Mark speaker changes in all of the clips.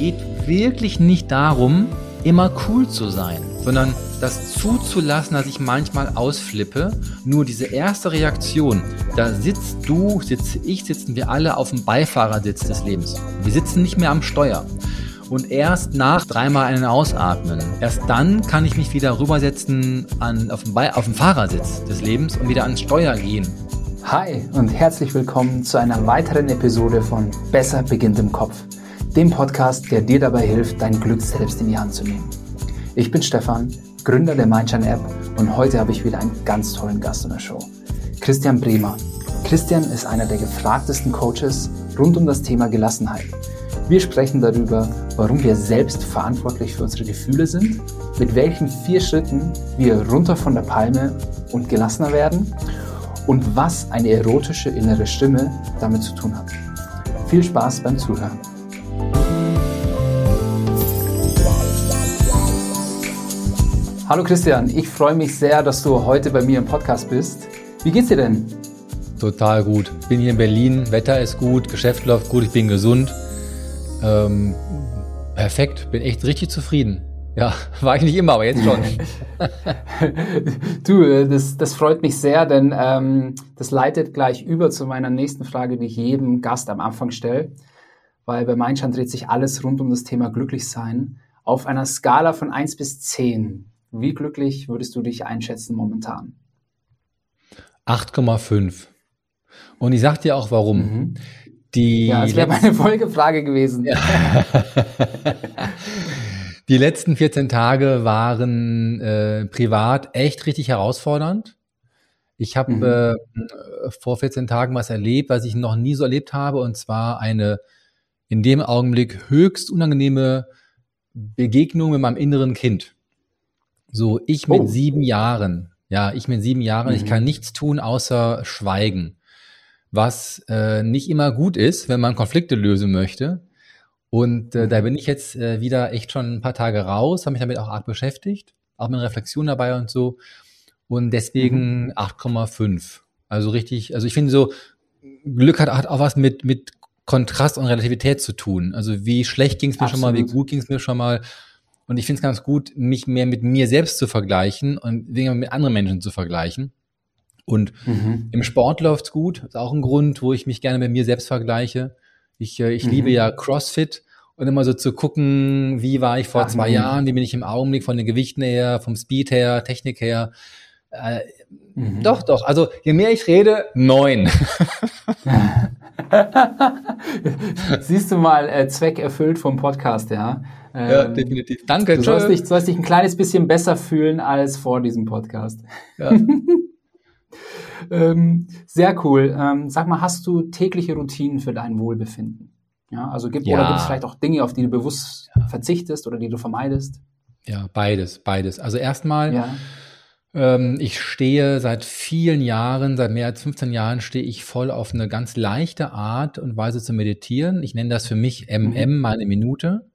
Speaker 1: geht wirklich nicht darum, immer cool zu sein, sondern das zuzulassen, dass ich manchmal ausflippe. Nur diese erste Reaktion, da sitzt du, sitze ich, sitzen wir alle auf dem Beifahrersitz des Lebens. Wir sitzen nicht mehr am Steuer. Und erst nach dreimal einen Ausatmen, erst dann kann ich mich wieder rübersetzen an, auf, dem auf dem Fahrersitz des Lebens und wieder ans Steuer gehen.
Speaker 2: Hi und herzlich willkommen zu einer weiteren Episode von Besser beginnt im Kopf dem Podcast, der dir dabei hilft, dein Glück selbst in die Hand zu nehmen. Ich bin Stefan, Gründer der Mindshine App und heute habe ich wieder einen ganz tollen Gast in der Show. Christian Bremer. Christian ist einer der gefragtesten Coaches rund um das Thema Gelassenheit. Wir sprechen darüber, warum wir selbst verantwortlich für unsere Gefühle sind, mit welchen vier Schritten wir runter von der Palme und gelassener werden und was eine erotische innere Stimme damit zu tun hat. Viel Spaß beim Zuhören. Hallo Christian, ich freue mich sehr, dass du heute bei mir im Podcast bist. Wie geht's dir denn?
Speaker 1: Total gut. Ich bin hier in Berlin, Wetter ist gut, Geschäft läuft gut, ich bin gesund. Ähm, perfekt, bin echt richtig zufrieden. Ja, war ich nicht immer, aber jetzt schon.
Speaker 2: du, äh, das, das freut mich sehr, denn ähm, das leitet gleich über zu meiner nächsten Frage, die ich jedem Gast am Anfang stelle. Weil bei Mindshine dreht sich alles rund um das Thema Glücklichsein. Auf einer Skala von 1 bis 10. Wie glücklich würdest du dich einschätzen momentan?
Speaker 1: 8,5. Und ich sag dir auch warum. Mhm.
Speaker 2: Die ja, das wäre meine Folgefrage gewesen. Ja.
Speaker 1: Die letzten 14 Tage waren äh, privat echt richtig herausfordernd. Ich habe mhm. äh, vor 14 Tagen was erlebt, was ich noch nie so erlebt habe, und zwar eine in dem Augenblick höchst unangenehme Begegnung mit meinem inneren Kind. So, ich mit oh. sieben Jahren, ja, ich mit sieben Jahren, mhm. ich kann nichts tun außer schweigen. Was äh, nicht immer gut ist, wenn man Konflikte lösen möchte. Und äh, da mhm. bin ich jetzt äh, wieder echt schon ein paar Tage raus, habe mich damit auch arg beschäftigt, auch mit Reflexion dabei und so. Und deswegen mhm. 8,5. Also richtig, also ich finde so, Glück hat, hat auch was mit, mit Kontrast und Relativität zu tun. Also wie schlecht ging es mir Absolut. schon mal, wie gut ging es mir schon mal. Und ich finde es ganz gut, mich mehr mit mir selbst zu vergleichen und weniger mit anderen Menschen zu vergleichen. Und mhm. im Sport läuft's gut. Das ist auch ein Grund, wo ich mich gerne mit mir selbst vergleiche. Ich, äh, ich mhm. liebe ja CrossFit und immer so zu gucken, wie war ich vor Ach, zwei nein. Jahren, wie bin ich im Augenblick von den Gewichten her, vom Speed her, Technik her. Äh, mhm. Doch, doch. Also je mehr ich rede, neun.
Speaker 2: Siehst du mal, äh, Zweck erfüllt vom Podcast, ja.
Speaker 1: Ähm, ja, definitiv. Danke.
Speaker 2: Du sollst dich, sollst dich ein kleines bisschen besser fühlen als vor diesem Podcast. Ja. ähm, sehr cool. Ähm, sag mal, hast du tägliche Routinen für dein Wohlbefinden? Ja, also gibt ja. oder gibt es vielleicht auch Dinge, auf die du bewusst ja. verzichtest oder die du vermeidest?
Speaker 1: Ja, beides, beides. Also erstmal, ja. ähm, ich stehe seit vielen Jahren, seit mehr als 15 Jahren stehe ich voll auf eine ganz leichte Art und Weise zu meditieren. Ich nenne das für mich MM, meine Minute.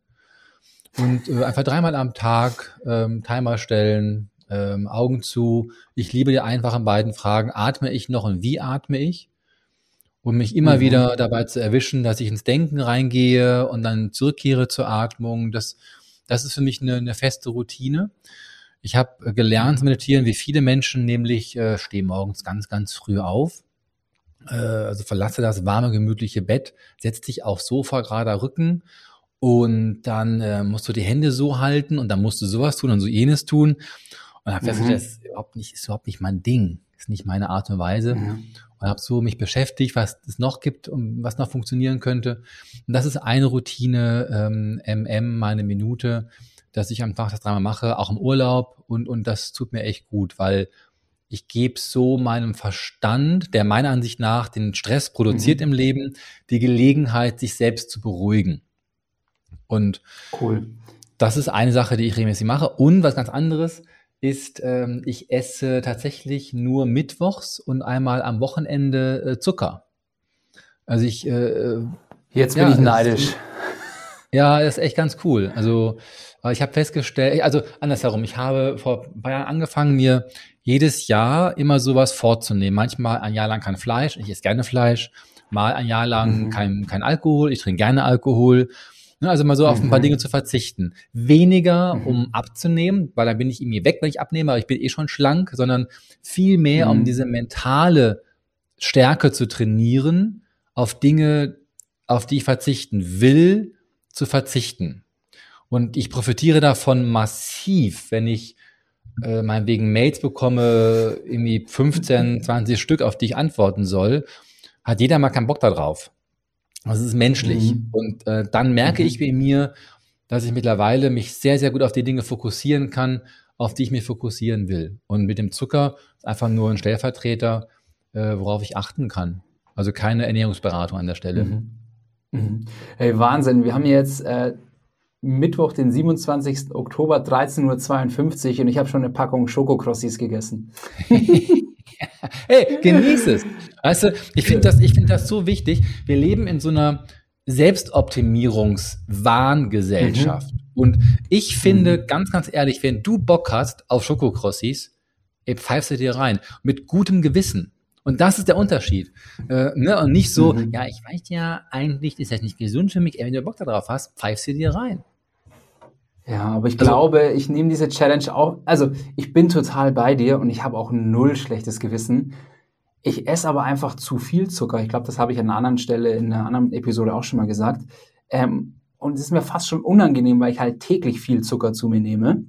Speaker 1: Und äh, einfach dreimal am Tag ähm, Timer stellen, ähm, Augen zu. Ich liebe die einfachen beiden Fragen, atme ich noch und wie atme ich? Und mich immer mhm. wieder dabei zu erwischen, dass ich ins Denken reingehe und dann zurückkehre zur Atmung. Das, das ist für mich eine, eine feste Routine. Ich habe gelernt zu meditieren, wie viele Menschen, nämlich äh, stehe morgens ganz, ganz früh auf. Äh, also verlasse das warme, gemütliche Bett, setz dich aufs Sofa, gerader Rücken und dann äh, musst du die Hände so halten und dann musst du sowas tun und so jenes tun. Und habe festgestellt, mhm. das ist überhaupt nicht, ist überhaupt nicht mein Ding. Ist nicht meine Art und Weise. Mhm. Und habe so mich beschäftigt, was es noch gibt und was noch funktionieren könnte. Und das ist eine Routine, ähm, MM, meine Minute, dass ich einfach das dreimal mache, auch im Urlaub. Und, und das tut mir echt gut, weil ich gebe so meinem Verstand, der meiner Ansicht nach den Stress produziert mhm. im Leben, die Gelegenheit, sich selbst zu beruhigen. Und cool. das ist eine Sache, die ich regelmäßig mache. Und was ganz anderes ist, ähm, ich esse tatsächlich nur mittwochs und einmal am Wochenende äh, Zucker. Also ich äh,
Speaker 2: jetzt bin ja, ich neidisch.
Speaker 1: Ja, das ist echt ganz cool. Also ich habe festgestellt, also andersherum, ich habe vor ein paar Jahren angefangen, mir jedes Jahr immer sowas vorzunehmen. Manchmal ein Jahr lang kein Fleisch, ich esse gerne Fleisch, mal ein Jahr lang mhm. kein, kein Alkohol, ich trinke gerne Alkohol also mal so auf ein paar mhm. Dinge zu verzichten. Weniger, mhm. um abzunehmen, weil dann bin ich irgendwie weg, wenn ich abnehme, aber ich bin eh schon schlank, sondern viel mehr, um mhm. diese mentale Stärke zu trainieren, auf Dinge, auf die ich verzichten will, zu verzichten. Und ich profitiere davon massiv, wenn ich äh, meinetwegen Mails bekomme, irgendwie 15, 20 Stück, auf die ich antworten soll, hat jeder mal keinen Bock darauf. Das ist menschlich. Mhm. Und äh, dann merke mhm. ich bei mir, dass ich mittlerweile mich sehr, sehr gut auf die Dinge fokussieren kann, auf die ich mich fokussieren will. Und mit dem Zucker ist einfach nur ein Stellvertreter, äh, worauf ich achten kann. Also keine Ernährungsberatung an der Stelle. Mhm.
Speaker 2: Mhm. Hey, Wahnsinn. Wir haben jetzt äh, Mittwoch, den 27. Oktober, 13.52 Uhr und ich habe schon eine Packung Schokokrossis gegessen.
Speaker 1: hey, genieß es. Weißt du, ich finde das, ich finde das so wichtig. Wir leben in so einer Selbstoptimierungswahngesellschaft. Mhm. Und ich finde, mhm. ganz, ganz ehrlich, wenn du Bock hast auf Schokokrossis, ey, pfeifst du dir rein. Mit gutem Gewissen. Und das ist der Unterschied. Äh, ne? Und nicht so, mhm. ja, ich weiß ja, eigentlich ist das nicht gesund für mich, ey, wenn du Bock darauf hast, pfeifst du dir rein.
Speaker 2: Ja, aber ich also, glaube, ich nehme diese Challenge auch, also ich bin total bei dir und ich habe auch null schlechtes Gewissen. Ich esse aber einfach zu viel Zucker. Ich glaube, das habe ich an einer anderen Stelle in einer anderen Episode auch schon mal gesagt. Ähm, und es ist mir fast schon unangenehm, weil ich halt täglich viel Zucker zu mir nehme.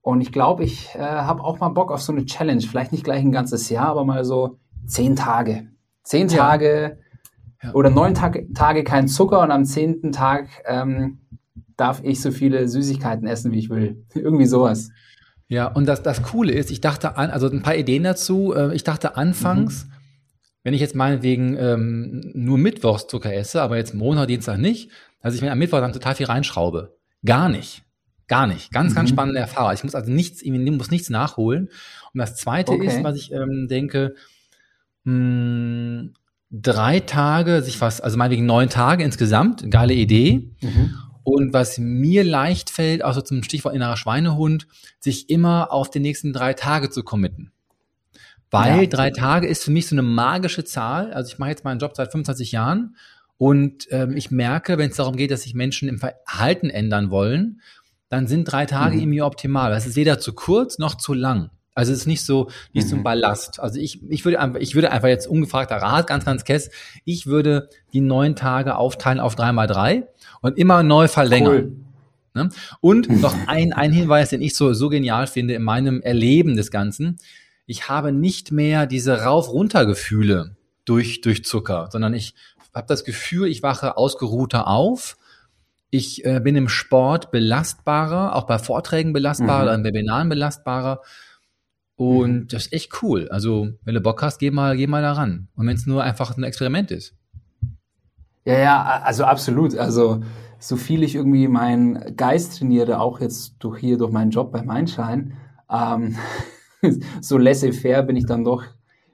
Speaker 2: Und ich glaube, ich äh, habe auch mal Bock auf so eine Challenge. Vielleicht nicht gleich ein ganzes Jahr, aber mal so zehn Tage. Zehn ja. Tage ja. oder neun Tag, Tage kein Zucker und am zehnten Tag ähm, darf ich so viele Süßigkeiten essen, wie ich will. Irgendwie sowas.
Speaker 1: Ja, und das, das Coole ist, ich dachte an, also ein paar Ideen dazu. Äh, ich dachte anfangs, mhm. wenn ich jetzt meinetwegen ähm, nur Mittwochs Zucker esse, aber jetzt Montag, Dienstag nicht, dass ich mir am Mittwoch dann total viel reinschraube. Gar nicht. Gar nicht. Ganz, mhm. ganz spannende Erfahrung. Ich muss also nichts, ich muss nichts nachholen. Und das zweite okay. ist, was ich ähm, denke, mh, hm, drei Tage, sich fast, also meinetwegen neun Tage insgesamt, geile Idee. Mhm. Und was mir leicht fällt, also zum Stichwort innerer Schweinehund, sich immer auf die nächsten drei Tage zu committen. Weil ja, drei Tage ist für mich so eine magische Zahl. Also ich mache jetzt meinen Job seit 25 Jahren und ähm, ich merke, wenn es darum geht, dass sich Menschen im Verhalten ändern wollen, dann sind drei Tage mhm. irgendwie optimal. Das ist weder zu kurz noch zu lang. Also es ist nicht so, nicht mhm. so ein mhm. Ballast. Also ich, ich würde einfach, ich würde einfach jetzt ungefragter Rat, ganz, ganz kess, ich würde die neun Tage aufteilen auf drei mal drei und immer neu verlängern. Cool. Ne? Und noch ein, ein Hinweis, den ich so, so genial finde in meinem Erleben des Ganzen. Ich habe nicht mehr diese Rauf-Runter-Gefühle durch, durch Zucker, sondern ich habe das Gefühl, ich wache ausgeruhter auf. Ich äh, bin im Sport belastbarer, auch bei Vorträgen belastbarer, mhm. in Webinaren belastbarer. Und mhm. das ist echt cool. Also, wenn du Bock hast, geh mal, geh mal da ran. Und wenn es nur einfach ein Experiment ist.
Speaker 2: Ja, ja, also absolut. Also, so viel ich irgendwie meinen Geist trainiere, auch jetzt durch hier, durch meinen Job bei Mindshine, ähm, so laissez-faire bin ich dann doch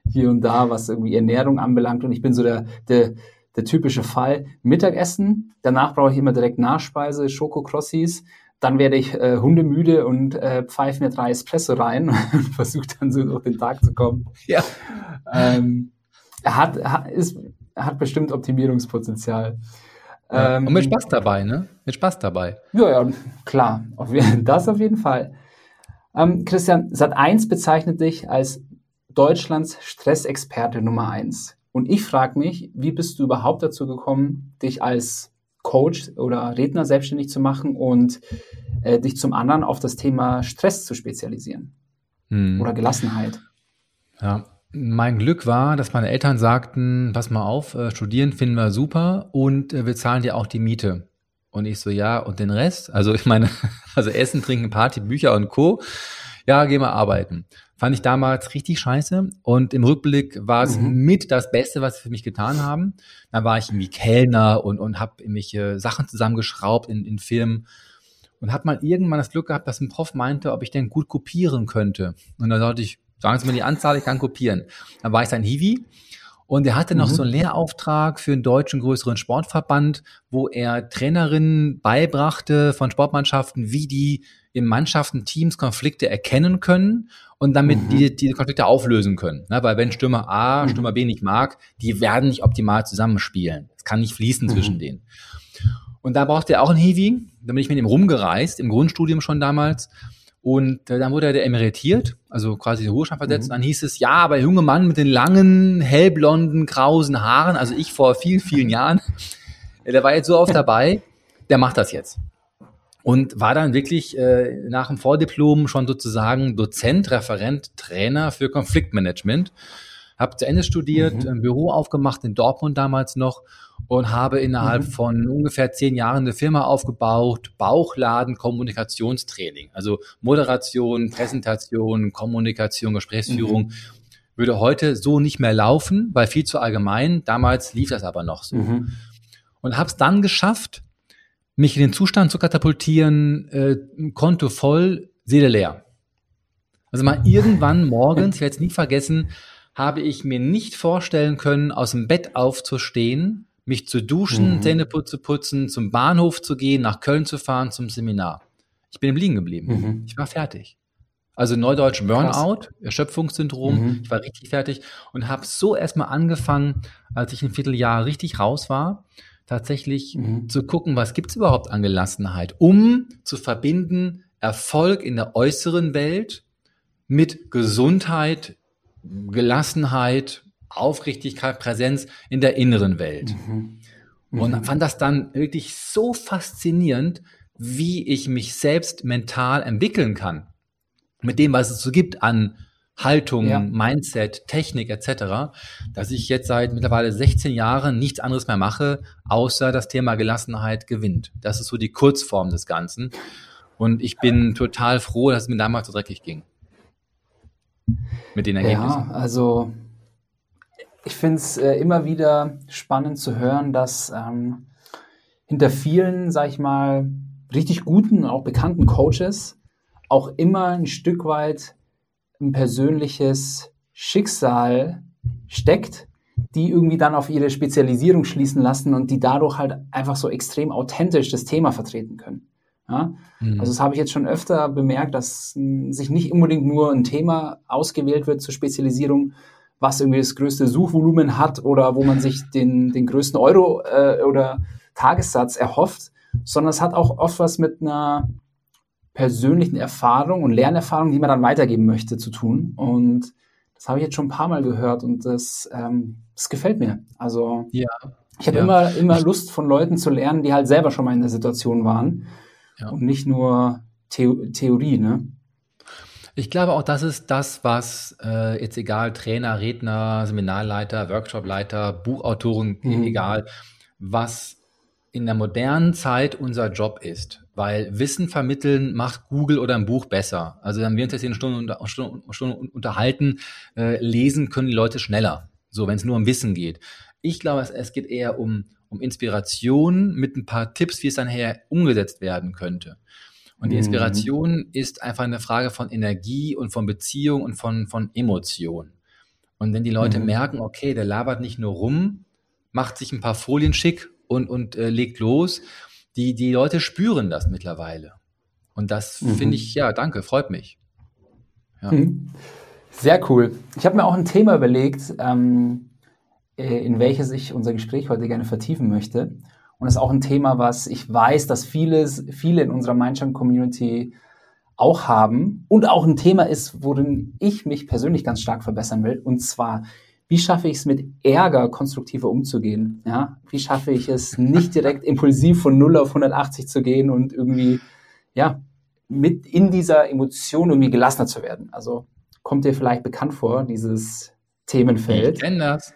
Speaker 2: hier und da, was irgendwie Ernährung anbelangt. Und ich bin so der, der, der typische Fall. Mittagessen, danach brauche ich immer direkt Nachspeise, Schokokrossis dann werde ich äh, hundemüde und äh, pfeife mir drei Espresso rein und versuche dann so durch den Tag zu kommen. Ja. Ähm, er hat, hat, ist, hat bestimmt Optimierungspotenzial.
Speaker 1: Ja. Ähm, und mit Spaß dabei, ne? Mit Spaß dabei.
Speaker 2: Ja, ja, klar. Das auf jeden Fall. Ähm, Christian, Sat1 bezeichnet dich als Deutschlands Stressexperte Nummer eins. Und ich frage mich, wie bist du überhaupt dazu gekommen, dich als Coach oder Redner selbstständig zu machen und äh, dich zum anderen auf das Thema Stress zu spezialisieren hm. oder Gelassenheit.
Speaker 1: Ja, mein Glück war, dass meine Eltern sagten, pass mal auf, äh, studieren finden wir super und äh, wir zahlen dir auch die Miete. Und ich so, ja, und den Rest? Also ich meine, also Essen, Trinken, Party, Bücher und Co. Ja, gehen wir arbeiten. Fand ich damals richtig scheiße. Und im Rückblick war es mhm. mit das Beste, was sie für mich getan haben. Dann war ich irgendwie Kellner und, und habe irgendwelche Sachen zusammengeschraubt in, in Firmen. Und habe mal irgendwann das Glück gehabt, dass ein Prof meinte, ob ich denn gut kopieren könnte. Und dann sollte ich, sagen Sie mir die Anzahl, ich kann kopieren. Dann war ich sein Hiwi. Und er hatte noch mhm. so einen Lehrauftrag für einen deutschen größeren Sportverband, wo er Trainerinnen beibrachte von Sportmannschaften, wie die in Mannschaften, Teams Konflikte erkennen können und damit mhm. die, diese Konflikte auflösen können. Ne? Weil wenn Stürmer A, mhm. Stürmer B nicht mag, die werden nicht optimal zusammenspielen. Es kann nicht fließen mhm. zwischen denen. Und da brauchte er auch ein Hiwi. Da bin ich mit ihm rumgereist, im Grundstudium schon damals. Und äh, dann wurde er emeritiert, also quasi den Ruhestand versetzt. Mhm. Und dann hieß es, ja, aber der junge Mann mit den langen, hellblonden, krausen Haaren, also ich vor vielen, vielen Jahren, der war jetzt so oft dabei, der macht das jetzt. Und war dann wirklich äh, nach dem Vordiplom schon sozusagen Dozent, Referent, Trainer für Konfliktmanagement. Hab zu Ende studiert, mhm. ein Büro aufgemacht in Dortmund damals noch und habe innerhalb mhm. von ungefähr zehn Jahren eine Firma aufgebaut, Bauchladen, Kommunikationstraining, also Moderation, Präsentation, Kommunikation, Gesprächsführung. Mhm. Würde heute so nicht mehr laufen, weil viel zu allgemein. Damals lief das aber noch so. Mhm. Und habe es dann geschafft, mich in den Zustand zu katapultieren, äh, Konto voll, Seele leer. Also mal irgendwann morgens, ich werde es nie vergessen, habe ich mir nicht vorstellen können, aus dem Bett aufzustehen, mich zu duschen, mhm. Zähne zu putzen, zum Bahnhof zu gehen, nach Köln zu fahren, zum Seminar. Ich bin im Liegen geblieben. Mhm. Ich war fertig. Also Neudeutsch Burnout. Erschöpfungssyndrom. Mhm. Ich war richtig fertig und habe so erstmal angefangen, als ich ein Vierteljahr richtig raus war, tatsächlich mhm. zu gucken, was gibt's überhaupt an Gelassenheit, um zu verbinden Erfolg in der äußeren Welt mit Gesundheit, Gelassenheit, Aufrichtigkeit, Präsenz in der inneren Welt. Mhm. Mhm. Und fand das dann wirklich so faszinierend, wie ich mich selbst mental entwickeln kann. Mit dem, was es so gibt an Haltung, ja. Mindset, Technik etc., dass ich jetzt seit mittlerweile 16 Jahren nichts anderes mehr mache, außer das Thema Gelassenheit gewinnt. Das ist so die Kurzform des Ganzen. Und ich bin total froh, dass es mir damals so dreckig ging.
Speaker 2: Mit den Ergebnissen. Ja, also ich finde es äh, immer wieder spannend zu hören, dass ähm, hinter vielen, sag ich mal, richtig guten, auch bekannten Coaches auch immer ein Stück weit ein persönliches Schicksal steckt, die irgendwie dann auf ihre Spezialisierung schließen lassen und die dadurch halt einfach so extrem authentisch das Thema vertreten können. Ja? Mhm. Also das habe ich jetzt schon öfter bemerkt, dass sich nicht unbedingt nur ein Thema ausgewählt wird zur Spezialisierung, was irgendwie das größte Suchvolumen hat oder wo man sich den, den größten Euro äh, oder Tagessatz erhofft, sondern es hat auch oft was mit einer persönlichen Erfahrung und Lernerfahrung, die man dann weitergeben möchte, zu tun. Und das habe ich jetzt schon ein paar Mal gehört und das, ähm, das gefällt mir. Also ja, ich habe ja. immer, immer Lust von Leuten zu lernen, die halt selber schon mal in der Situation waren ja. und nicht nur The Theorie, ne?
Speaker 1: Ich glaube auch, das ist das, was äh, jetzt egal, Trainer, Redner, Seminarleiter, Workshopleiter, Buchautoren, mhm. egal, was in der modernen Zeit unser Job ist. Weil Wissen vermitteln macht Google oder ein Buch besser. Also wenn wir uns jetzt hier eine Stunde, unter, Stunde, Stunde unterhalten, äh, lesen können die Leute schneller. So, wenn es nur um Wissen geht. Ich glaube, es, es geht eher um, um Inspiration mit ein paar Tipps, wie es dann her umgesetzt werden könnte. Und die mhm. Inspiration mhm. ist einfach eine Frage von Energie und von Beziehung und von, von Emotion. Und wenn die Leute mhm. merken, okay, der labert nicht nur rum, macht sich ein paar Folien schick und, und äh, legt los, die, die Leute spüren das mittlerweile. Und das mhm. finde ich, ja, danke, freut mich.
Speaker 2: Ja. Mhm. Sehr cool. Ich habe mir auch ein Thema überlegt, ähm, äh, in welches ich unser Gespräch heute gerne vertiefen möchte. Und das ist auch ein Thema, was ich weiß, dass vieles, viele in unserer Mindshine-Community auch haben und auch ein Thema ist, worin ich mich persönlich ganz stark verbessern will. Und zwar, wie schaffe ich es mit Ärger konstruktiver umzugehen? Ja? Wie schaffe ich es nicht direkt impulsiv von 0 auf 180 zu gehen und irgendwie, ja, mit in dieser Emotion irgendwie gelassener zu werden? Also kommt dir vielleicht bekannt vor, dieses Themenfeld?
Speaker 1: Ich kenne das.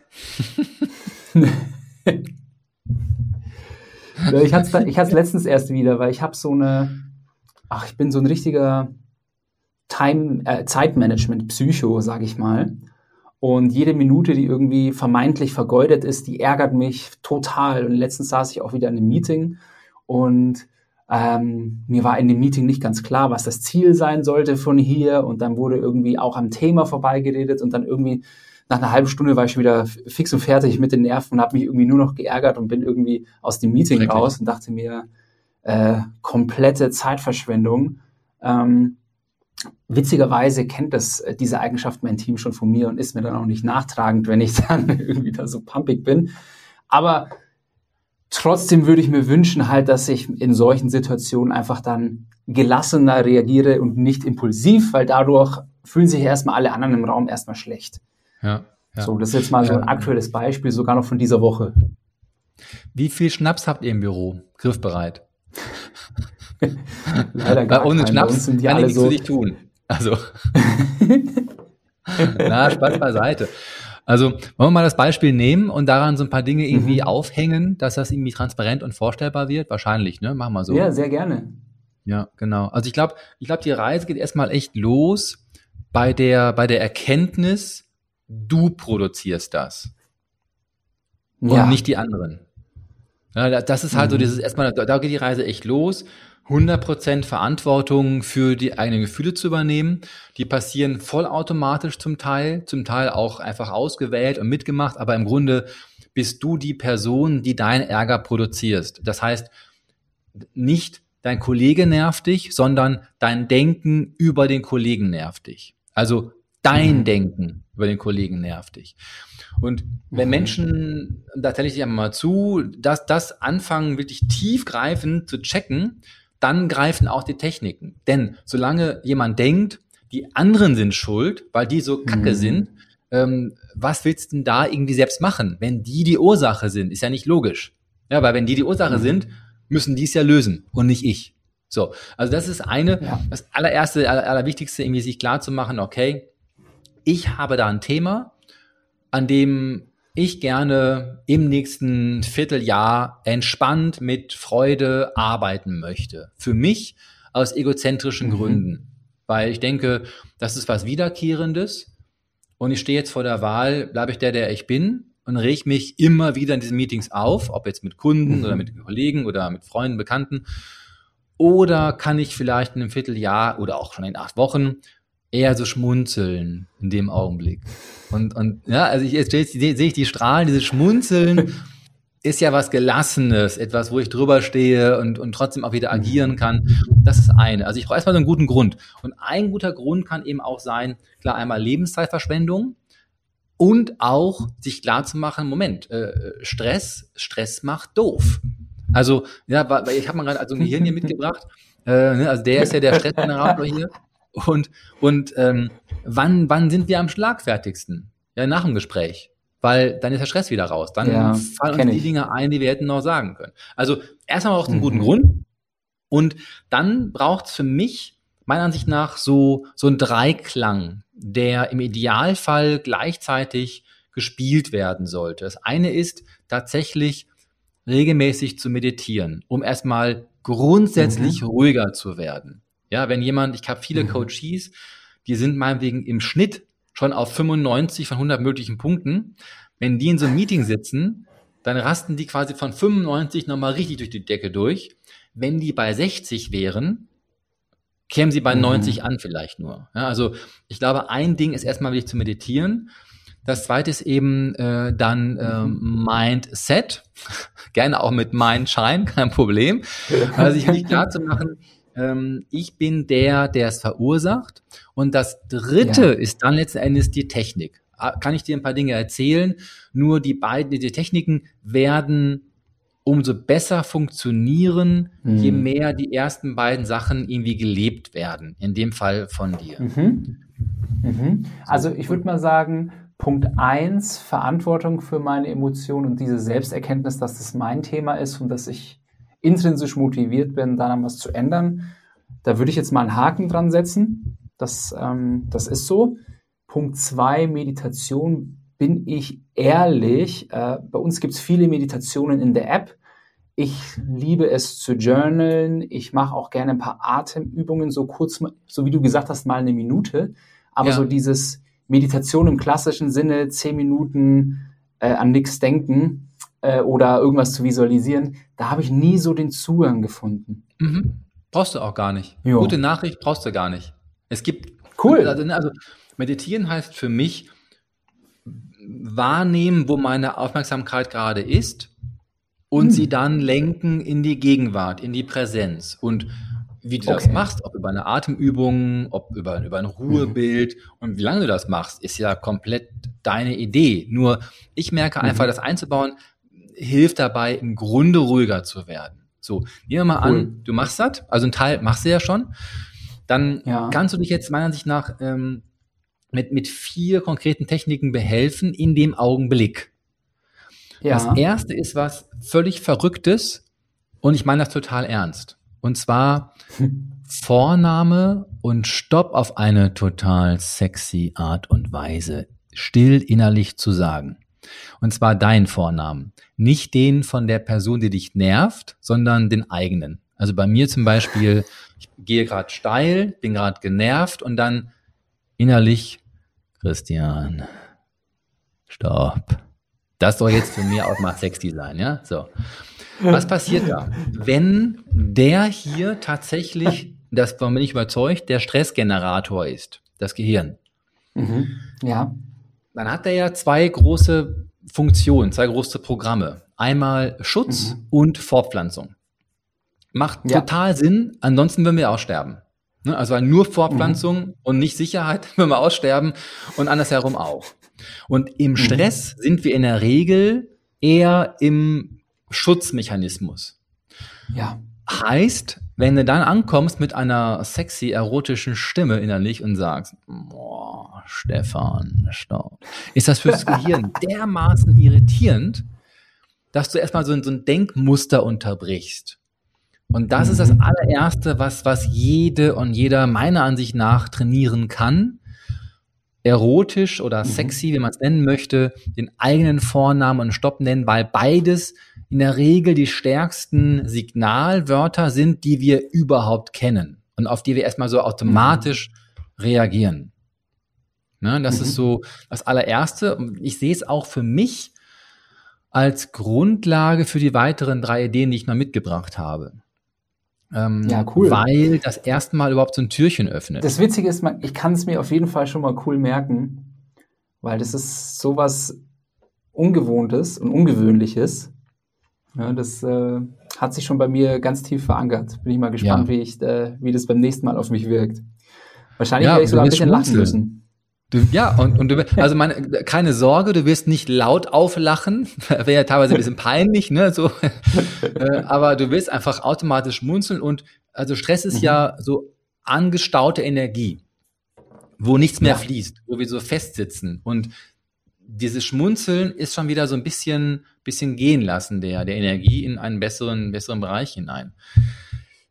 Speaker 2: ich hatte es ich letztens erst wieder, weil ich habe so eine, ach, ich bin so ein richtiger Time, äh, Zeitmanagement-Psycho, sage ich mal. Und jede Minute, die irgendwie vermeintlich vergeudet ist, die ärgert mich total. Und letztens saß ich auch wieder in einem Meeting und ähm, mir war in dem Meeting nicht ganz klar, was das Ziel sein sollte von hier. Und dann wurde irgendwie auch am Thema vorbeigeredet und dann irgendwie nach einer halben Stunde war ich schon wieder fix und fertig mit den Nerven und habe mich irgendwie nur noch geärgert und bin irgendwie aus dem Meeting raus und dachte mir, äh, komplette Zeitverschwendung. Ähm, witzigerweise kennt das äh, diese Eigenschaft mein Team schon von mir und ist mir dann auch nicht nachtragend, wenn ich dann irgendwie da so pumpig bin. Aber trotzdem würde ich mir wünschen halt, dass ich in solchen Situationen einfach dann gelassener reagiere und nicht impulsiv, weil dadurch fühlen sich erstmal alle anderen im Raum erstmal schlecht. Ja. ja. So, das ist jetzt mal so ein aktuelles Beispiel, sogar noch von dieser Woche.
Speaker 1: Wie viel Schnaps habt ihr im Büro? Griffbereit.
Speaker 2: Leider gar
Speaker 1: Ohne
Speaker 2: keinen.
Speaker 1: Schnaps sind die kann ich nichts so für dich tun. Also. Na, Spaß beiseite. Also wollen wir mal das Beispiel nehmen und daran so ein paar Dinge irgendwie mhm. aufhängen, dass das irgendwie transparent und vorstellbar wird? Wahrscheinlich, ne? Machen wir so.
Speaker 2: Ja, sehr gerne.
Speaker 1: Ja, genau. Also ich glaube, ich glaube, die Reise geht erstmal echt los bei der, bei der Erkenntnis, du produzierst das. Und ja. nicht die anderen. Ja, das ist halt mhm. so dieses erstmal, da geht die Reise echt los. 100% Verantwortung für die eigenen Gefühle zu übernehmen. Die passieren vollautomatisch zum Teil, zum Teil auch einfach ausgewählt und mitgemacht, aber im Grunde bist du die Person, die deinen Ärger produzierst. Das heißt, nicht dein Kollege nervt dich, sondern dein Denken über den Kollegen nervt dich. Also dein mhm. Denken über den Kollegen nervt dich. Und wenn mhm. Menschen, da telle ich dir mal zu, dass das anfangen, wirklich tiefgreifend zu checken, dann greifen auch die Techniken. Denn solange jemand denkt, die anderen sind schuld, weil die so kacke mhm. sind, ähm, was willst du denn da irgendwie selbst machen? Wenn die die Ursache sind, ist ja nicht logisch. Ja, weil wenn die die Ursache mhm. sind, müssen die es ja lösen und nicht ich. So, also das ist eine, ja. das allererste, aller, allerwichtigste, irgendwie sich klar zu machen, okay, ich habe da ein Thema, an dem ich gerne im nächsten Vierteljahr entspannt mit Freude arbeiten möchte. Für mich aus egozentrischen mhm. Gründen. Weil ich denke, das ist was Wiederkehrendes. Und ich stehe jetzt vor der Wahl, bleibe ich der, der ich bin und reg mich immer wieder in diesen Meetings auf, ob jetzt mit Kunden mhm. oder mit Kollegen oder mit Freunden, Bekannten. Oder kann ich vielleicht in einem Vierteljahr oder auch schon in acht Wochen eher so schmunzeln in dem Augenblick. Und, und ja, also ich, jetzt sehe ich die Strahlen, dieses Schmunzeln ist ja was Gelassenes, etwas, wo ich drüber stehe und, und trotzdem auch wieder agieren kann. Das ist eine. Also ich brauche erstmal so einen guten Grund. Und ein guter Grund kann eben auch sein, klar, einmal Lebenszeitverschwendung und auch sich klar zu machen, Moment, äh, Stress, Stress macht doof. Also, ja, weil ich habe mal gerade also ein Gehirn hier mitgebracht. Äh, ne, also der ist ja der Stressgenerator hier. Und, und ähm, wann, wann sind wir am schlagfertigsten? Ja, nach dem Gespräch. Weil dann ist der Stress wieder raus. Dann ja, fallen uns die ich. Dinge ein, die wir hätten noch sagen können. Also erstmal braucht es einen mhm. guten Grund. Und dann braucht es für mich, meiner Ansicht nach, so, so ein Dreiklang, der im Idealfall gleichzeitig gespielt werden sollte. Das eine ist tatsächlich regelmäßig zu meditieren, um erstmal grundsätzlich mhm. ruhiger zu werden. Ja, wenn jemand, ich habe viele mhm. Coaches, die sind meinetwegen im Schnitt schon auf 95 von 100 möglichen Punkten. Wenn die in so einem Meeting sitzen, dann rasten die quasi von 95 nochmal richtig durch die Decke durch. Wenn die bei 60 wären, kämen sie bei mhm. 90 an vielleicht nur. Ja, also ich glaube, ein Ding ist erstmal wirklich zu meditieren. Das zweite ist eben äh, dann ähm, Mindset, gerne auch mit Mindshine, kein Problem. Also sich nicht klar zu machen, ähm, ich bin der, der es verursacht. Und das dritte ja. ist dann letzten Endes die Technik. Ah, kann ich dir ein paar Dinge erzählen? Nur die beiden, die Techniken werden umso besser funktionieren, mhm. je mehr die ersten beiden Sachen irgendwie gelebt werden. In dem Fall von dir.
Speaker 2: Mhm. Mhm. Also ich würde mal sagen, Punkt eins Verantwortung für meine Emotionen und diese Selbsterkenntnis, dass das mein Thema ist und dass ich intrinsisch motiviert bin, daran was zu ändern. Da würde ich jetzt mal einen Haken dran setzen. Das, ähm, das ist so. Punkt zwei Meditation. Bin ich ehrlich? Äh, bei uns gibt es viele Meditationen in der App. Ich liebe es zu journalen. Ich mache auch gerne ein paar Atemübungen, so kurz, so wie du gesagt hast, mal eine Minute. Aber ja. so dieses Meditation im klassischen Sinne, zehn Minuten äh, an nichts denken, äh, oder irgendwas zu visualisieren, da habe ich nie so den Zugang gefunden.
Speaker 1: Mhm. Brauchst du auch gar nicht. Jo. Gute Nachricht brauchst du gar nicht. Es gibt
Speaker 2: cool.
Speaker 1: Also, also meditieren heißt für mich wahrnehmen, wo meine Aufmerksamkeit gerade ist und hm. sie dann lenken in die Gegenwart, in die Präsenz. Und wie du okay. das machst, ob über eine Atemübung, ob über, über ein Ruhebild mhm. und wie lange du das machst, ist ja komplett deine Idee. Nur ich merke mhm. einfach, das einzubauen, hilft dabei, im Grunde ruhiger zu werden. So, nehmen wir mal cool. an, du machst das, also ein Teil machst du ja schon. Dann ja. kannst du dich jetzt meiner Ansicht nach ähm, mit, mit vier konkreten Techniken behelfen in dem Augenblick. Ja. Das erste ist was völlig Verrücktes und ich meine das total ernst. Und zwar Vorname und Stopp auf eine total sexy Art und Weise still innerlich zu sagen. Und zwar deinen Vornamen. Nicht den von der Person, die dich nervt, sondern den eigenen. Also bei mir zum Beispiel, ich gehe gerade steil, bin gerade genervt und dann innerlich, Christian, stopp. Das soll jetzt für mich auch mal sexy sein, ja? So. Was passiert da? Wenn der hier tatsächlich, das bin ich überzeugt, der Stressgenerator ist, das Gehirn.
Speaker 2: Mhm. Ja.
Speaker 1: Dann hat er ja zwei große Funktionen, zwei große Programme. Einmal Schutz mhm. und Fortpflanzung. Macht ja. total Sinn, ansonsten würden wir aussterben. Ne? Also nur Fortpflanzung mhm. und nicht Sicherheit, wenn wir aussterben und andersherum auch. Und im mhm. Stress sind wir in der Regel eher im Schutzmechanismus.
Speaker 2: Ja.
Speaker 1: Heißt, wenn du dann ankommst mit einer sexy, erotischen Stimme innerlich und sagst, boah, Stefan, stopp, ist das fürs Gehirn dermaßen irritierend, dass du erstmal so ein, so ein Denkmuster unterbrichst. Und das ist das mhm. allererste, was, was jede und jeder meiner Ansicht nach trainieren kann, erotisch oder mhm. sexy, wie man es nennen möchte, den eigenen Vornamen und Stopp nennen, weil beides in der Regel die stärksten Signalwörter sind, die wir überhaupt kennen und auf die wir erstmal so automatisch mhm. reagieren. Ne, das mhm. ist so das allererste. Ich sehe es auch für mich als Grundlage für die weiteren drei Ideen, die ich noch mitgebracht habe. Ähm, ja, cool. Weil das erste Mal überhaupt so ein Türchen öffnet.
Speaker 2: Das Witzige ist, ich kann es mir auf jeden Fall schon mal cool merken, weil das ist sowas Ungewohntes und Ungewöhnliches. Ja, das äh, hat sich schon bei mir ganz tief verankert. Bin ich mal gespannt, ja. wie, ich, äh, wie das beim nächsten Mal auf mich wirkt. Wahrscheinlich ja, werde ich sogar ein bisschen lachen müssen.
Speaker 1: Du, ja, und, und du, also meine, keine Sorge, du wirst nicht laut auflachen, wäre ja teilweise ein bisschen peinlich, ne, so, äh, aber du wirst einfach automatisch schmunzeln und, also Stress ist mhm. ja so angestaute Energie, wo nichts mehr ja. fließt, wo wir so festsitzen und dieses Schmunzeln ist schon wieder so ein bisschen, bisschen gehen lassen der, der Energie in einen besseren, besseren Bereich hinein.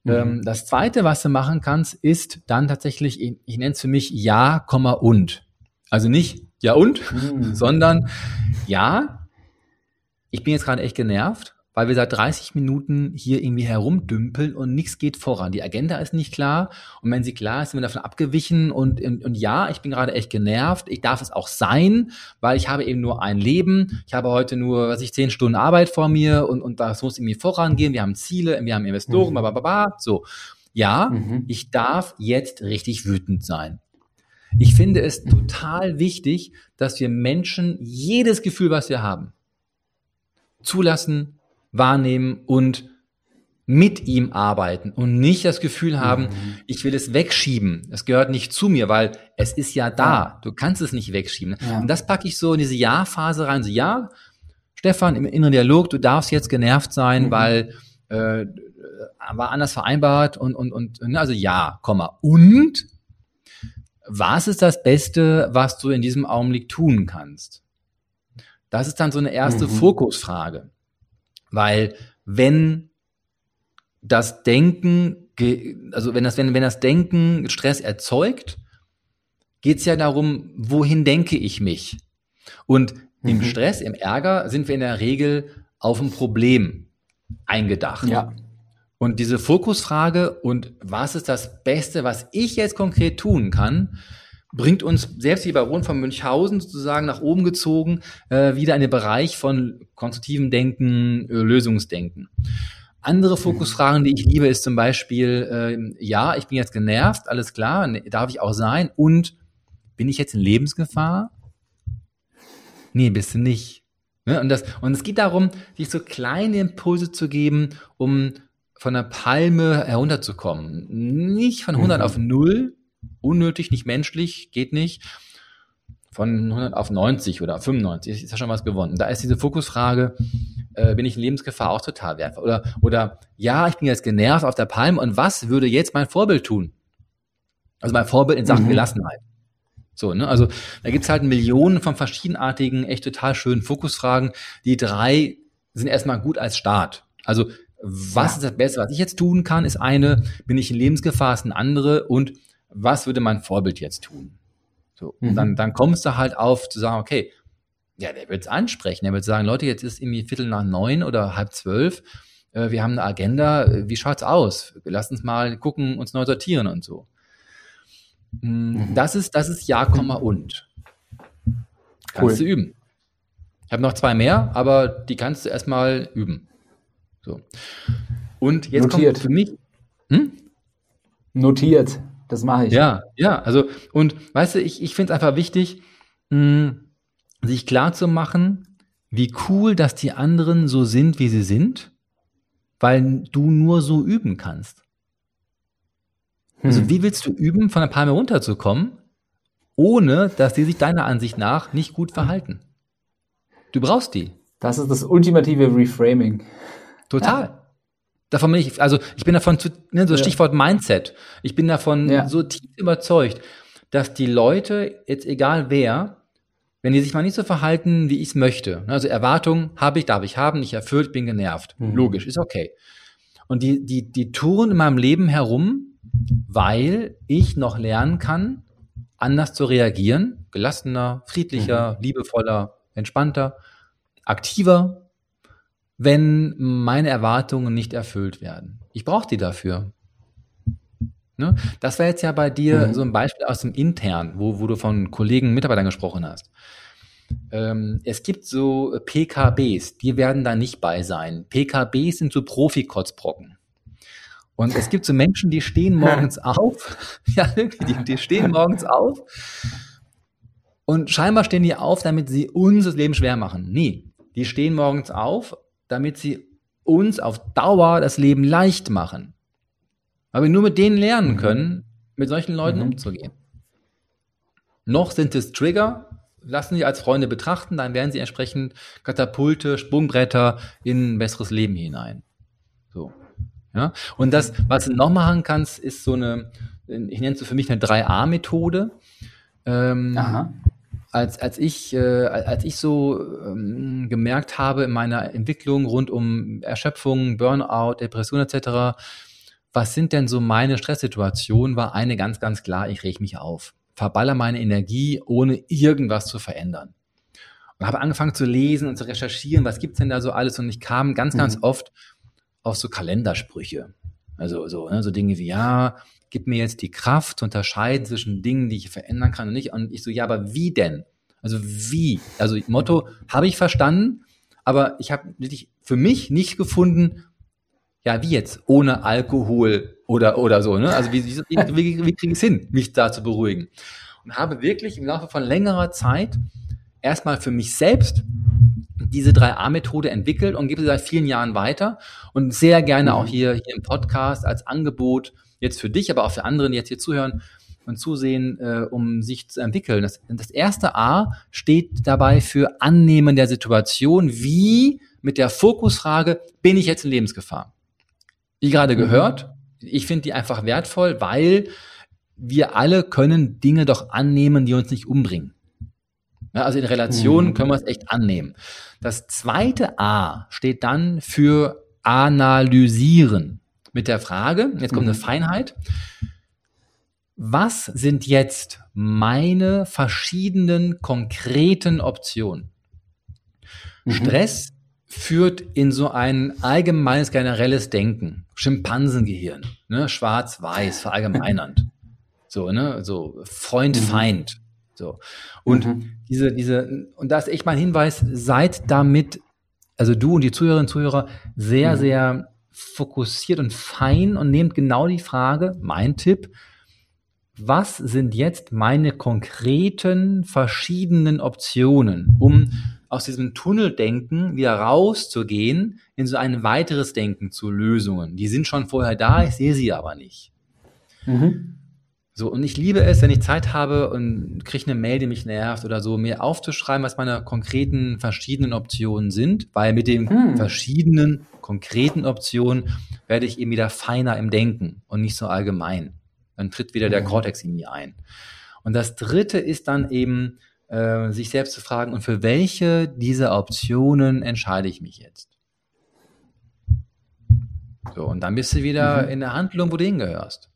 Speaker 1: Mhm. Ähm, das zweite, was du machen kannst, ist dann tatsächlich, ich, ich nenne es für mich Ja, und. Also nicht ja und, mhm. sondern ja, ich bin jetzt gerade echt genervt, weil wir seit 30 Minuten hier irgendwie herumdümpeln und nichts geht voran. Die Agenda ist nicht klar und wenn sie klar ist, sind wir davon abgewichen und, und, und ja, ich bin gerade echt genervt. Ich darf es auch sein, weil ich habe eben nur ein Leben. Ich habe heute nur, was ich, zehn Stunden Arbeit vor mir und, und das muss irgendwie vorangehen. Wir haben Ziele, wir haben Investoren, mhm. bla, bla, bla, so. Ja, mhm. ich darf jetzt richtig wütend sein. Ich finde es total wichtig, dass wir Menschen jedes Gefühl, was wir haben, zulassen, wahrnehmen und mit ihm arbeiten und nicht das Gefühl haben, mhm. ich will es wegschieben. Es gehört nicht zu mir, weil es ist ja da. Du kannst es nicht wegschieben. Ja. Und das packe ich so in diese Ja-Phase rein. So, ja, Stefan, im inneren Dialog, du darfst jetzt genervt sein, mhm. weil äh, war anders vereinbart und, und, und, ne, also ja, Komma. Und was ist das Beste, was du in diesem Augenblick tun kannst? Das ist dann so eine erste mhm. Fokusfrage. Weil wenn das Denken, also wenn das, wenn, wenn das Denken Stress erzeugt, geht es ja darum, wohin denke ich mich? Und mhm. im Stress, im Ärger sind wir in der Regel auf ein Problem eingedacht.
Speaker 2: Ja.
Speaker 1: Und diese Fokusfrage und was ist das Beste, was ich jetzt konkret tun kann, bringt uns selbst wie bei Baron von Münchhausen sozusagen nach oben gezogen, äh, wieder in den Bereich von konstruktivem Denken, äh, Lösungsdenken. Andere Fokusfragen, die ich liebe, ist zum Beispiel, äh, ja, ich bin jetzt genervt, alles klar, ne, darf ich auch sein. Und bin ich jetzt in Lebensgefahr? Nee, bist du nicht. Ne? Und, das, und es geht darum, sich so kleine Impulse zu geben, um von der Palme herunterzukommen. Nicht von 100 mhm. auf 0, unnötig, nicht menschlich, geht nicht. Von 100 auf 90 oder 95 ist ja schon was gewonnen. Da ist diese Fokusfrage, äh, bin ich in Lebensgefahr auch total wertvoll. Oder, oder ja, ich bin jetzt genervt auf der Palme und was würde jetzt mein Vorbild tun? Also mein Vorbild in Sachen mhm. Gelassenheit. So, ne? Also da gibt's halt Millionen von verschiedenartigen, echt total schönen Fokusfragen. Die drei sind erstmal gut als Start. Also was ja. ist das Beste, was ich jetzt tun kann, ist eine, bin ich in Lebensgefahr, ist eine andere und was würde mein Vorbild jetzt tun? So, mhm. und dann, dann kommst du halt auf zu sagen, okay, ja, der wird es ansprechen. Der wird sagen, Leute, jetzt ist irgendwie Viertel nach neun oder halb zwölf. Äh, wir haben eine Agenda. Äh, wie schaut's aus? Lass uns mal gucken, uns neu sortieren und so. Mm, mhm. Das ist, das ist Ja, und. Kannst cool. du üben. Ich habe noch zwei mehr, aber die kannst du erstmal üben. So. Und jetzt Notiert. kommt für mich.
Speaker 2: Hm? Notiert. Das mache ich.
Speaker 1: Ja, ja. Also, und weißt du, ich, ich finde es einfach wichtig, mh, hm, sich klar zu machen, wie cool, dass die anderen so sind, wie sie sind, weil du nur so üben kannst. Also hm. wie willst du üben, von der Palme runterzukommen, ohne dass die sich deiner Ansicht nach nicht gut verhalten? Du brauchst die.
Speaker 2: Das ist das ultimative Reframing.
Speaker 1: Total. Ja. Davon bin ich, also ich bin davon, zu, ne, so Stichwort ja. Mindset. Ich bin davon ja. so tief überzeugt, dass die Leute, jetzt egal wer, wenn die sich mal nicht so verhalten, wie ich es möchte, ne, also Erwartungen habe ich, darf ich haben, nicht erfüllt, bin genervt. Mhm. Logisch, ist okay. Und die, die, die touren in meinem Leben herum, weil ich noch lernen kann, anders zu reagieren, gelassener, friedlicher, mhm. liebevoller, entspannter, aktiver, wenn meine Erwartungen nicht erfüllt werden. Ich brauche die dafür. Ne? Das war jetzt ja bei dir mhm. so ein Beispiel aus dem Intern, wo, wo du von Kollegen, Mitarbeitern gesprochen hast. Ähm, es gibt so PKBs, die werden da nicht bei sein. PKBs sind so Profi-Kotzbrocken. Und es gibt so Menschen, die stehen morgens auf, ja, die, die stehen morgens auf und scheinbar stehen die auf, damit sie uns das Leben schwer machen. Nee, die stehen morgens auf, damit sie uns auf Dauer das Leben leicht machen. Weil wir nur mit denen lernen mhm. können, mit solchen Leuten mhm. umzugehen. Noch sind es Trigger, lassen sie als Freunde betrachten, dann werden sie entsprechend Katapulte, Sprungbretter in ein besseres Leben hinein. So. Ja? Und das, was du noch machen kannst, ist so eine, ich nenne es so für mich eine 3a-Methode. Ähm, Aha als, als ich, äh, als ich so ähm, gemerkt habe in meiner Entwicklung rund um Erschöpfung, Burnout, Depression etc., was sind denn so meine Stresssituationen, war eine ganz, ganz klar, ich reg mich auf. Verballer meine Energie, ohne irgendwas zu verändern. Und habe angefangen zu lesen und zu recherchieren, was gibt's denn da so alles? Und ich kam ganz, ganz mhm. oft auf so Kalendersprüche. Also so, ne, so Dinge wie, ja, gib mir jetzt die Kraft zu unterscheiden zwischen Dingen, die ich verändern kann und nicht. Und ich so, ja, aber wie denn? Also wie? Also Motto habe ich verstanden, aber ich habe für mich nicht gefunden, ja, wie jetzt? Ohne Alkohol oder, oder so, ne? Also wie, wie, wie, wie kriege ich es hin, mich da zu beruhigen? Und habe wirklich im Laufe von längerer Zeit erstmal für mich selbst diese 3A-Methode entwickelt und gebe sie seit vielen Jahren weiter und sehr gerne auch hier, hier im Podcast als Angebot jetzt für dich, aber auch für andere, die jetzt hier zuhören und zusehen, äh, um sich zu entwickeln. Das, das erste A steht dabei für Annehmen der Situation, wie mit der Fokusfrage, bin ich jetzt in Lebensgefahr? Wie gerade mhm. gehört, ich finde die einfach wertvoll, weil wir alle können Dinge doch annehmen, die uns nicht umbringen. Ja, also in Relationen mhm. können wir es echt annehmen. Das zweite A steht dann für analysieren mit der Frage, jetzt kommt eine mhm. Feinheit, was sind jetzt meine verschiedenen konkreten Optionen? Mhm. Stress führt in so ein allgemeines generelles Denken, Schimpansengehirn, ne, schwarz-weiß, verallgemeinernd. so, ne, so Freund, mhm. Feind. So. Und mhm. diese, diese, und da ist echt mein Hinweis, seid damit, also du und die Zuhörerinnen und Zuhörer, sehr, mhm. sehr fokussiert und fein und nehmt genau die Frage, mein Tipp, was sind jetzt meine konkreten verschiedenen Optionen, um aus diesem Tunneldenken wieder rauszugehen in so ein weiteres Denken zu Lösungen. Die sind schon vorher da, ich sehe sie aber nicht. Mhm. So, und ich liebe es, wenn ich Zeit habe und kriege eine Mail, die mich nervt oder so, mir aufzuschreiben, was meine konkreten verschiedenen Optionen sind, weil mit den hm. verschiedenen konkreten Optionen werde ich eben wieder feiner im Denken und nicht so allgemein. Dann tritt wieder der Cortex in mir ein. Und das dritte ist dann eben, äh, sich selbst zu fragen, und für welche dieser Optionen entscheide ich mich jetzt? So, und dann bist du wieder mhm. in der Handlung, wo du hingehörst.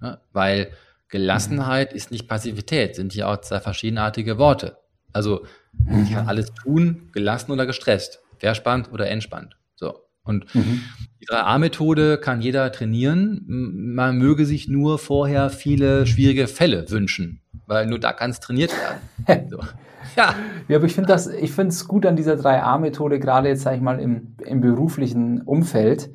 Speaker 1: Ja, weil Gelassenheit mhm. ist nicht Passivität, sind hier auch zwei verschiedenartige Worte. Also mhm. ich kann alles tun, gelassen oder gestresst, verspannt oder entspannt. So. Und mhm. die 3A-Methode kann jeder trainieren. Man möge sich nur vorher viele schwierige Fälle wünschen, weil nur da kann es trainiert werden.
Speaker 2: so. Ja. ja, aber ich finde das, ich finde es gut an dieser 3A-Methode, gerade jetzt, sage ich mal, im, im beruflichen Umfeld.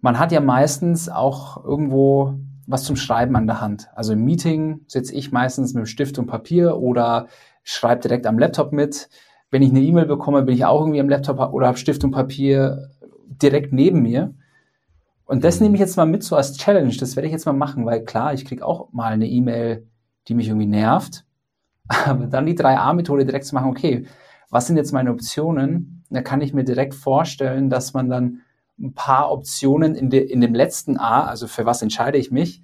Speaker 2: Man hat ja meistens auch irgendwo was zum Schreiben an der Hand. Also im Meeting sitze ich meistens mit Stift und Papier oder schreibe direkt am Laptop mit. Wenn ich eine E-Mail bekomme, bin ich auch irgendwie am Laptop oder habe Stift und Papier direkt neben mir. Und das nehme ich jetzt mal mit so als Challenge. Das werde ich jetzt mal machen, weil klar, ich kriege auch mal eine E-Mail, die mich irgendwie nervt. Aber dann die 3A-Methode direkt zu machen, okay, was sind jetzt meine Optionen? Da kann ich mir direkt vorstellen, dass man dann ein paar Optionen in, de, in dem letzten A, also für was entscheide ich mich,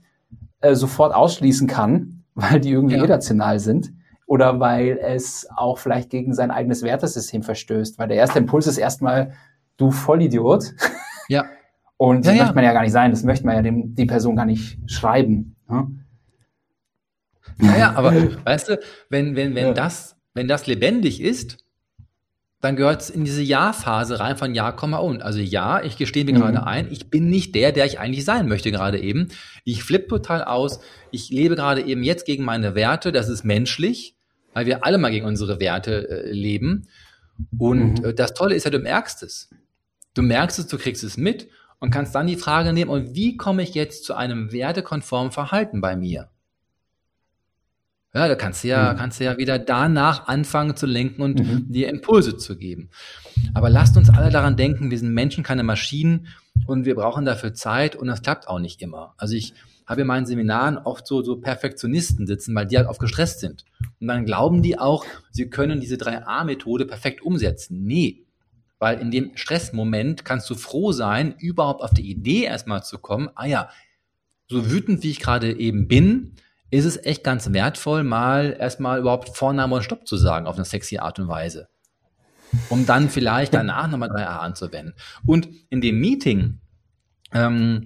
Speaker 2: äh, sofort ausschließen kann, weil die irgendwie ja. irrational sind oder weil es auch vielleicht gegen sein eigenes Wertesystem verstößt, weil der erste Impuls ist erstmal, du Vollidiot.
Speaker 1: Ja.
Speaker 2: Und das ja, möchte man ja gar nicht sein, das möchte man ja dem, die Person gar nicht schreiben.
Speaker 1: Ne? Naja, aber weißt du, wenn, wenn, wenn, ja. das, wenn das lebendig ist, dann gehört es in diese Ja-Phase rein von Ja, und. Also ja, ich gestehe mir mhm. gerade ein, ich bin nicht der, der ich eigentlich sein möchte gerade eben. Ich flippe total aus. Ich lebe gerade eben jetzt gegen meine Werte. Das ist menschlich, weil wir alle mal gegen unsere Werte äh, leben. Und mhm. äh, das Tolle ist ja, du merkst es. Du merkst es, du kriegst es mit und kannst dann die Frage nehmen, und wie komme ich jetzt zu einem wertekonformen Verhalten bei mir? Ja, da kannst du ja, mhm. kannst du ja wieder danach anfangen zu lenken und mhm. dir Impulse zu geben. Aber lasst uns alle daran denken, wir sind Menschen, keine Maschinen und wir brauchen dafür Zeit und das klappt auch nicht immer. Also ich habe in meinen Seminaren oft so, so Perfektionisten sitzen, weil die halt oft gestresst sind. Und dann glauben die auch, sie können diese 3a-Methode perfekt umsetzen. Nee. Weil in dem Stressmoment kannst du froh sein, überhaupt auf die Idee erstmal zu kommen, ah ja, so wütend wie ich gerade eben bin, ist es echt ganz wertvoll, mal erstmal überhaupt Vorname und Stopp zu sagen auf eine sexy Art und Weise. Um dann vielleicht danach nochmal 3a anzuwenden. Und in dem Meeting ähm,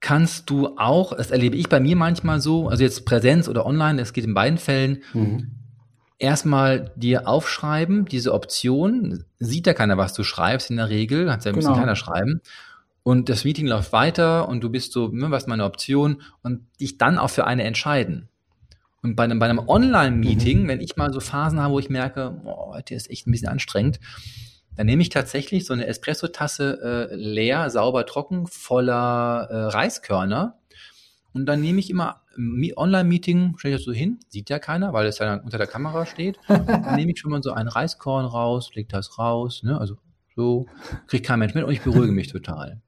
Speaker 1: kannst du auch, das erlebe ich bei mir manchmal so, also jetzt Präsenz oder online, das geht in beiden Fällen, mhm. erstmal dir aufschreiben, diese Option, sieht ja keiner, was du schreibst in der Regel, kannst ja ein genau. bisschen keiner schreiben und das Meeting läuft weiter und du bist so, hm, was ist meine Option und dich dann auch für eine entscheiden. Und bei einem, bei einem Online-Meeting, mhm. wenn ich mal so Phasen habe, wo ich merke, oh, heute ist echt ein bisschen anstrengend, dann nehme ich tatsächlich so eine Espresso-Tasse äh, leer, sauber, trocken, voller äh, Reiskörner. Und dann nehme ich immer Online-Meeting, stelle ich das so hin, sieht ja keiner, weil es ja unter der Kamera steht. Dann nehme ich schon mal so ein Reiskorn raus, leg das raus, ne, also so, kriegt kein Mensch mit und ich beruhige mich total.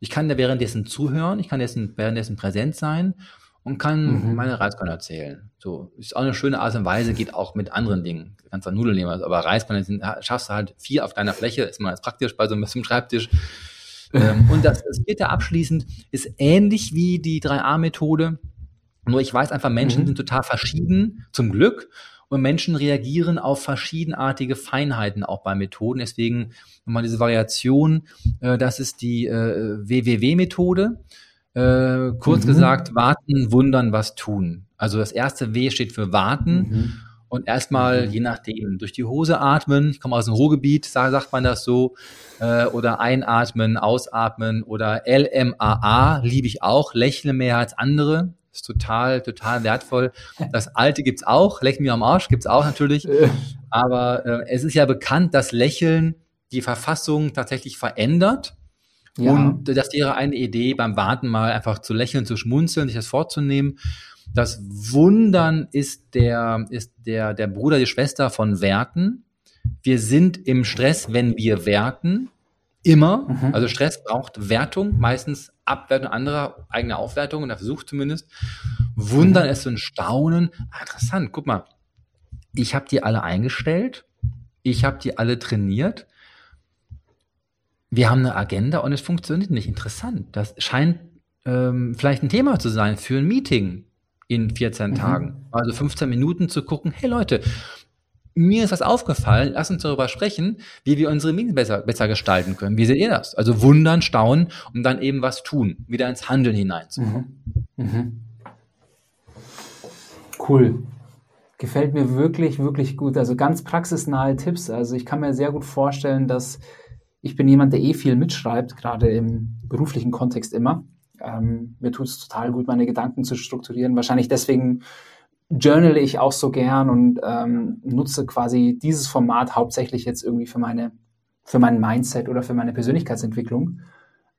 Speaker 1: Ich kann da währenddessen zuhören, ich kann dessen, währenddessen präsent sein und kann mhm. meine Reiskorn erzählen. So, ist auch eine schöne Art und Weise, geht auch mit anderen Dingen. Du kannst auch Nudeln nehmen, aber Reiskorn sind, schaffst du halt vier auf deiner Fläche, ist mal praktisch bei so einem Schreibtisch. ähm, und das, das vierte abschließend ist ähnlich wie die 3a-Methode. Nur ich weiß einfach, Menschen mhm. sind total verschieden, zum Glück. Und Menschen reagieren auf verschiedenartige Feinheiten auch bei Methoden. Deswegen nochmal diese Variation, äh, das ist die äh, WWW-Methode. Äh, kurz mhm. gesagt, warten, wundern, was tun. Also das erste W steht für warten. Mhm. Und erstmal, mhm. je nachdem, durch die Hose atmen, ich komme aus dem Ruhrgebiet, sagt man das so, äh, oder einatmen, ausatmen oder LMAA, liebe ich auch, lächle mehr als andere. Ist total, total wertvoll. Das Alte gibt's auch, Leck mir am Arsch gibt's auch natürlich. Aber äh, es ist ja bekannt, dass Lächeln die Verfassung tatsächlich verändert. Ja. Und das wäre eine Idee, beim Warten mal einfach zu lächeln, zu schmunzeln, sich das vorzunehmen. Das Wundern ist der, ist der, der Bruder, die Schwester von Werten. Wir sind im Stress, wenn wir werten. Immer. Mhm. Also Stress braucht Wertung, meistens Abwertung anderer, eigene Aufwertung, und er versucht zumindest. Wundern ist so ein Staunen. Ah, interessant, guck mal. Ich habe die alle eingestellt. Ich habe die alle trainiert. Wir haben eine Agenda und es funktioniert nicht. Interessant. Das scheint ähm, vielleicht ein Thema zu sein für ein Meeting in 14 mhm. Tagen. Also 15 Minuten zu gucken, hey Leute, mir ist das aufgefallen, lass uns darüber sprechen, wie wir unsere Meetings besser, besser gestalten können. Wie seht ihr das? Also wundern, staunen und dann eben was tun, wieder ins Handeln hineinzukommen. Mhm. Mhm.
Speaker 2: Cool. Gefällt mir wirklich, wirklich gut. Also ganz praxisnahe Tipps. Also ich kann mir sehr gut vorstellen, dass ich bin jemand, der eh viel mitschreibt, gerade im beruflichen Kontext immer. Ähm, mir tut es total gut, meine Gedanken zu strukturieren. Wahrscheinlich deswegen journale ich auch so gern und ähm, nutze quasi dieses Format hauptsächlich jetzt irgendwie für meine, für mein Mindset oder für meine Persönlichkeitsentwicklung.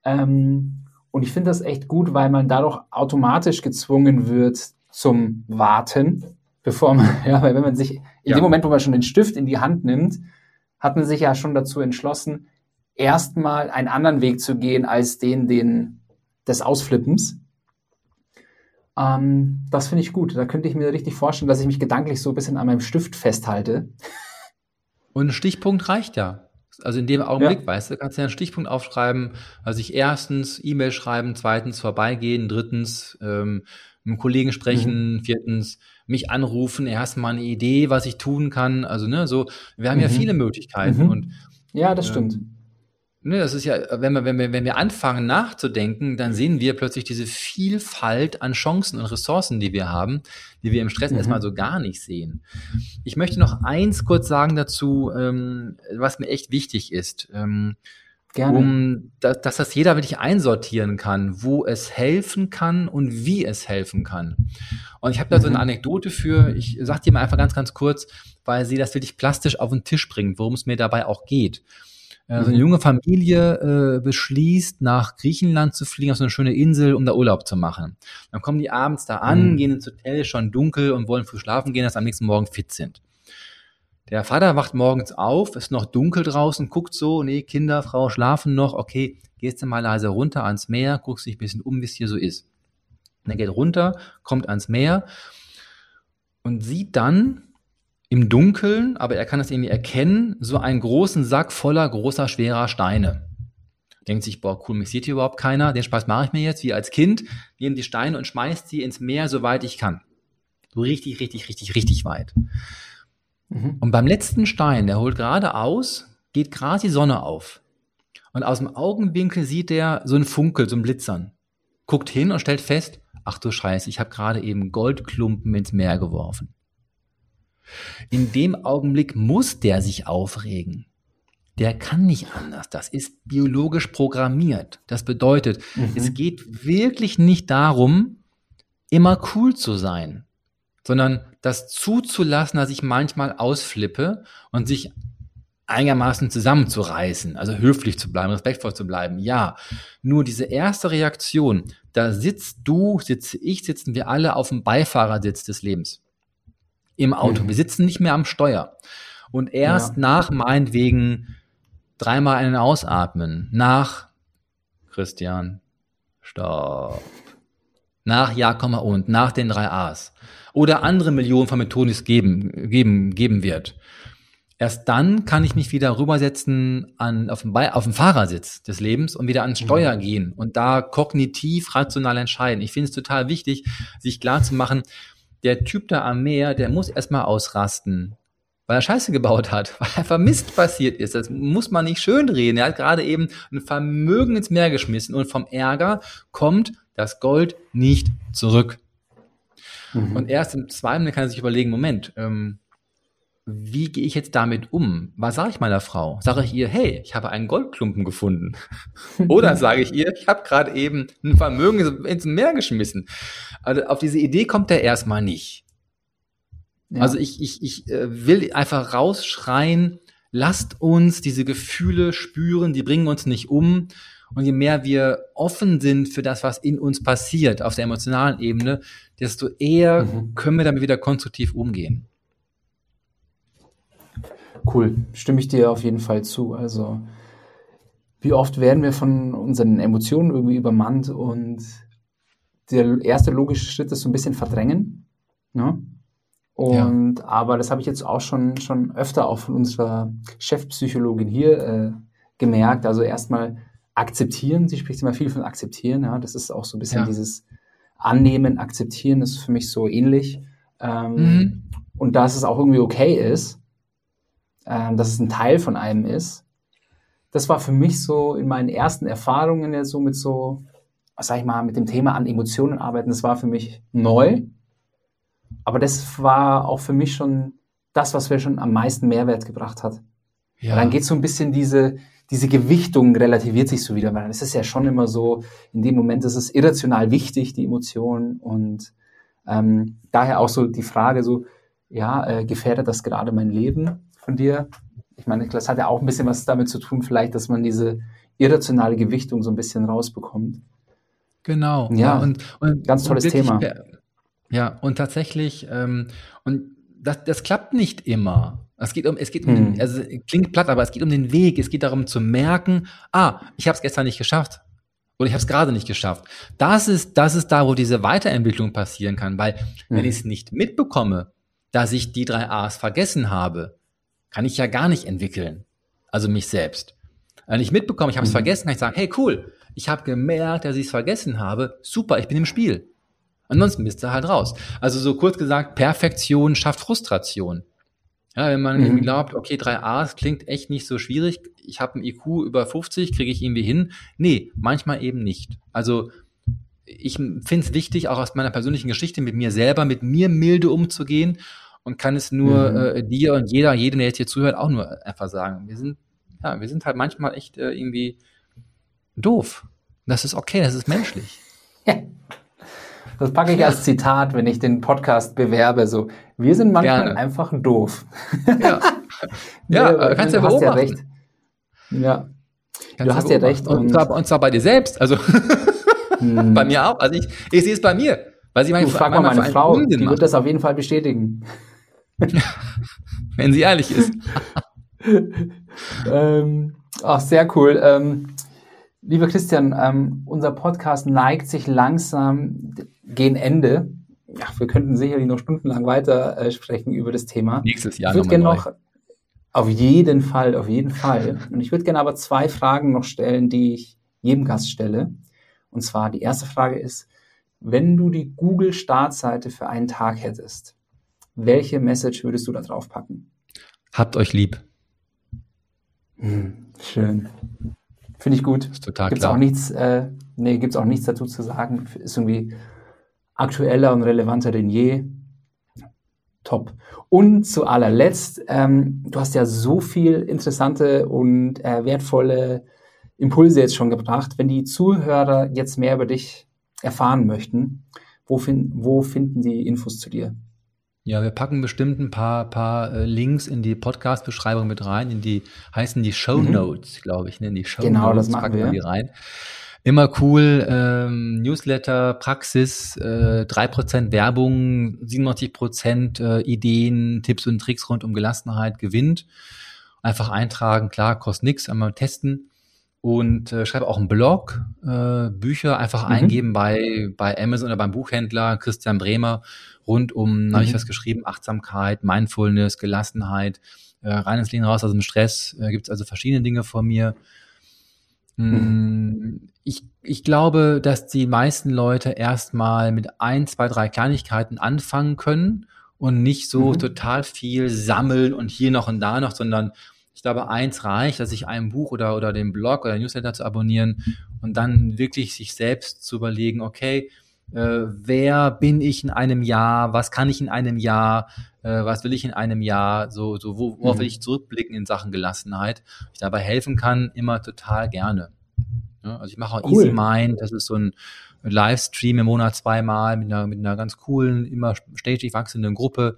Speaker 2: Ähm, und ich finde das echt gut, weil man dadurch automatisch gezwungen wird zum Warten, bevor man, ja, weil wenn man sich, in ja. dem Moment, wo man schon den Stift in die Hand nimmt, hat man sich ja schon dazu entschlossen, erstmal einen anderen Weg zu gehen als den, den des Ausflippens. Ähm, das finde ich gut. Da könnte ich mir richtig vorstellen, dass ich mich gedanklich so ein bisschen an meinem Stift festhalte.
Speaker 1: Und ein Stichpunkt reicht ja. Also in dem Augenblick, ja. weißt du, kannst du ja einen Stichpunkt aufschreiben, also ich erstens E-Mail schreiben, zweitens vorbeigehen, drittens ähm, mit einem Kollegen sprechen, mhm. viertens mich anrufen, erstmal eine Idee, was ich tun kann. Also, ne, so, wir haben mhm. ja viele Möglichkeiten. Mhm. Und,
Speaker 2: ja, das ähm, stimmt.
Speaker 1: Ne, das ist ja, wenn wir, wenn wir, wenn wir anfangen nachzudenken, dann sehen wir plötzlich diese Vielfalt an Chancen und Ressourcen, die wir haben, die wir im Stress mhm. erstmal so gar nicht sehen. Ich möchte noch eins kurz sagen dazu, ähm, was mir echt wichtig ist. Ähm, Gerne. Um, dass, dass das jeder wirklich einsortieren kann, wo es helfen kann und wie es helfen kann. Und ich habe da mhm. so eine mhm. Anekdote für, ich sag dir mal einfach ganz, ganz kurz, weil sie das wirklich plastisch auf den Tisch bringt, worum es mir dabei auch geht. Also eine junge Familie äh, beschließt, nach Griechenland zu fliegen, auf so eine schöne Insel, um da Urlaub zu machen. Dann kommen die abends da an, mhm. gehen ins Hotel, schon dunkel und wollen früh schlafen gehen, dass am nächsten Morgen fit sind. Der Vater wacht morgens auf, ist noch dunkel draußen, guckt so, nee, Kinder, Frau schlafen noch, okay, gehst du mal leise runter ans Meer, guckst dich ein bisschen um, wie es hier so ist. Und er geht runter, kommt ans Meer und sieht dann im Dunkeln, aber er kann es irgendwie erkennen, so einen großen Sack voller großer, schwerer Steine. Denkt sich, boah, cool, mich sieht hier überhaupt keiner, den Spaß mache ich mir jetzt, wie als Kind, nehme die Steine und schmeißt sie ins Meer, soweit ich kann. So richtig, richtig, richtig, richtig weit. Mhm. Und beim letzten Stein, der holt gerade aus, geht gerade die Sonne auf. Und aus dem Augenwinkel sieht er so einen Funkel, so ein Blitzern. Guckt hin und stellt fest, ach du Scheiße, ich habe gerade eben Goldklumpen ins Meer geworfen. In dem Augenblick muss der sich aufregen. Der kann nicht anders. Das ist biologisch programmiert. Das bedeutet, mhm. es geht wirklich nicht darum, immer cool zu sein, sondern das zuzulassen, dass ich manchmal ausflippe und sich einigermaßen zusammenzureißen, also höflich zu bleiben, respektvoll zu bleiben. Ja, nur diese erste Reaktion, da sitzt du, sitze ich, sitzen wir alle auf dem Beifahrersitz des Lebens im Auto. Mhm. Wir sitzen nicht mehr am Steuer. Und erst ja. nach meinetwegen dreimal einen ausatmen, nach Christian, stopp, nach Ja, und, nach den drei A's oder andere Millionen von Methoden, die es geben, geben, geben wird. Erst dann kann ich mich wieder rübersetzen an, auf, dem, auf dem Fahrersitz des Lebens und wieder ans Steuer mhm. gehen und da kognitiv, rational entscheiden. Ich finde es total wichtig, sich klar zu machen, der Typ da am Meer, der muss erstmal ausrasten, weil er Scheiße gebaut hat, weil er vermisst passiert ist. Das muss man nicht schön reden. Er hat gerade eben ein Vermögen ins Meer geschmissen und vom Ärger kommt das Gold nicht zurück. Mhm. Und erst im Zweifel kann er sich überlegen, Moment, ähm, wie gehe ich jetzt damit um? Was sage ich meiner Frau? Sage ich ihr, hey, ich habe einen Goldklumpen gefunden? Oder sage ich ihr, ich habe gerade eben ein Vermögen ins Meer geschmissen? Also auf diese Idee kommt er erstmal nicht. Ja. Also ich, ich, ich äh, will einfach rausschreien, lasst uns diese Gefühle spüren, die bringen uns nicht um. Und je mehr wir offen sind für das, was in uns passiert auf der emotionalen Ebene, desto eher mhm. können wir damit wieder konstruktiv umgehen.
Speaker 2: Cool, stimme ich dir auf jeden Fall zu. Also wie oft werden wir von unseren Emotionen irgendwie übermannt und der erste logische Schritt ist so ein bisschen verdrängen. Ne? Und ja. aber das habe ich jetzt auch schon, schon öfter auch von unserer Chefpsychologin hier äh, gemerkt. Also erstmal akzeptieren, sie spricht immer viel von akzeptieren, ja. Das ist auch so ein bisschen ja. dieses Annehmen, akzeptieren, das ist für mich so ähnlich. Ähm, mhm. Und dass es auch irgendwie okay ist, ähm, dass es ein Teil von einem ist. Das war für mich so in meinen ersten Erfahrungen ja so mit so, was sag ich mal, mit dem Thema an Emotionen arbeiten, das war für mich neu. Aber das war auch für mich schon das, was mir schon am meisten Mehrwert gebracht hat. Ja. dann geht so ein bisschen diese, diese Gewichtung relativiert sich so wieder, weil es ist ja schon immer so, in dem Moment ist es irrational wichtig, die Emotionen und ähm, daher auch so die Frage so, ja, äh, gefährdet das gerade mein Leben von dir? Ich meine, das hat ja auch ein bisschen was damit zu tun, vielleicht, dass man diese irrationale Gewichtung so ein bisschen rausbekommt.
Speaker 1: Genau.
Speaker 2: Ja, ja und, und, ganz tolles und Thema.
Speaker 1: Ja, und tatsächlich, ähm, und das, das klappt nicht immer. Es geht um, es geht um, hm. den, also klingt platt, aber es geht um den Weg. Es geht darum zu merken, ah, ich habe es gestern nicht geschafft oder ich habe es gerade nicht geschafft. Das ist, das ist da, wo diese Weiterentwicklung passieren kann, weil hm. wenn ich es nicht mitbekomme, dass ich die drei A's vergessen habe, kann ich ja gar nicht entwickeln. Also mich selbst. Wenn ich mitbekomme, ich habe es hm. vergessen, kann ich sagen, hey cool, ich habe gemerkt, dass ich es vergessen habe. Super, ich bin im Spiel. Ansonsten bist du halt raus. Also so kurz gesagt, Perfektion schafft Frustration. Ja, wenn man mhm. glaubt, okay, 3a klingt echt nicht so schwierig, ich habe ein IQ über 50, kriege ich irgendwie hin. Nee, manchmal eben nicht. Also ich finde es wichtig, auch aus meiner persönlichen Geschichte mit mir selber, mit mir milde umzugehen und kann es nur mhm. äh, dir und jeder, jedem, der jetzt hier zuhört, auch nur einfach sagen. Wir sind, ja, wir sind halt manchmal echt äh, irgendwie doof. Das ist okay, das ist menschlich.
Speaker 2: Das packe ich als Zitat, wenn ich den Podcast bewerbe. So, wir sind manchmal Gerne. einfach doof.
Speaker 1: Ja, ja nee, kannst du ja beobachten. Ja recht.
Speaker 2: Ja, kannst du hast ja recht.
Speaker 1: Und, und, zwar, und zwar bei dir selbst. Also hm. bei mir auch. Also ich, ich sehe es bei mir. Weil sie
Speaker 2: meine, du, frag mal meine Frau, die wird das auf jeden Fall bestätigen.
Speaker 1: wenn sie ehrlich ist.
Speaker 2: ähm, ach, sehr cool. Ähm, Lieber Christian, ähm, unser Podcast neigt sich langsam gegen Ende. Ja, wir könnten sicherlich noch stundenlang weiter äh, sprechen über das Thema.
Speaker 1: Nächstes Jahr
Speaker 2: ich würde gerne noch auf jeden Fall, auf jeden Fall. Und ich würde gerne aber zwei Fragen noch stellen, die ich jedem Gast stelle. Und zwar die erste Frage ist, wenn du die Google-Startseite für einen Tag hättest, welche Message würdest du da drauf packen?
Speaker 1: Habt euch lieb.
Speaker 2: Hm, schön. Finde ich gut.
Speaker 1: Ist total
Speaker 2: gibt's klar. Auch nichts, äh, nee, gibt's auch nichts dazu zu sagen. Ist irgendwie aktueller und relevanter denn je. Top. Und zu allerletzt, ähm, du hast ja so viel interessante und äh, wertvolle Impulse jetzt schon gebracht. Wenn die Zuhörer jetzt mehr über dich erfahren möchten, wo, fin wo finden die Infos zu dir?
Speaker 1: Ja, wir packen bestimmt ein paar, paar äh, Links in die Podcast-Beschreibung mit rein, in die, heißen die Show mhm. Notes, mhm. glaube ich, ne? In die Show
Speaker 2: genau, Notes das packen wir.
Speaker 1: die rein. Immer cool, ähm, Newsletter, Praxis, äh, 3% Werbung, 97% äh, Ideen, Tipps und Tricks rund um Gelassenheit gewinnt. Einfach eintragen, klar, kostet nix, einmal testen. Und äh, schreibe auch einen Blog, äh, Bücher einfach mhm. eingeben bei, bei Amazon oder beim Buchhändler Christian Bremer rund um, mhm. habe ich was geschrieben, Achtsamkeit, Mindfulness, Gelassenheit, äh, rein ins Leben raus aus dem Stress, äh, gibt es also verschiedene Dinge von mir. Mhm. Mm, ich, ich glaube, dass die meisten Leute erstmal mit ein, zwei, drei Kleinigkeiten anfangen können und nicht so mhm. total viel sammeln und hier noch und da noch, sondern ich glaube, eins reicht, dass ich ein Buch oder, oder den Blog oder Newsletter zu abonnieren und dann wirklich sich selbst zu überlegen, okay, äh, wer bin ich in einem Jahr, was kann ich in einem Jahr, äh, was will ich in einem Jahr, so, so wo, worauf mhm. will ich zurückblicken in Sachen Gelassenheit. Ich dabei helfen kann, immer total gerne. Ja, also ich mache auch cool. Easy Mind, das ist so ein Livestream im Monat zweimal mit einer, mit einer ganz coolen, immer stetig wachsenden Gruppe,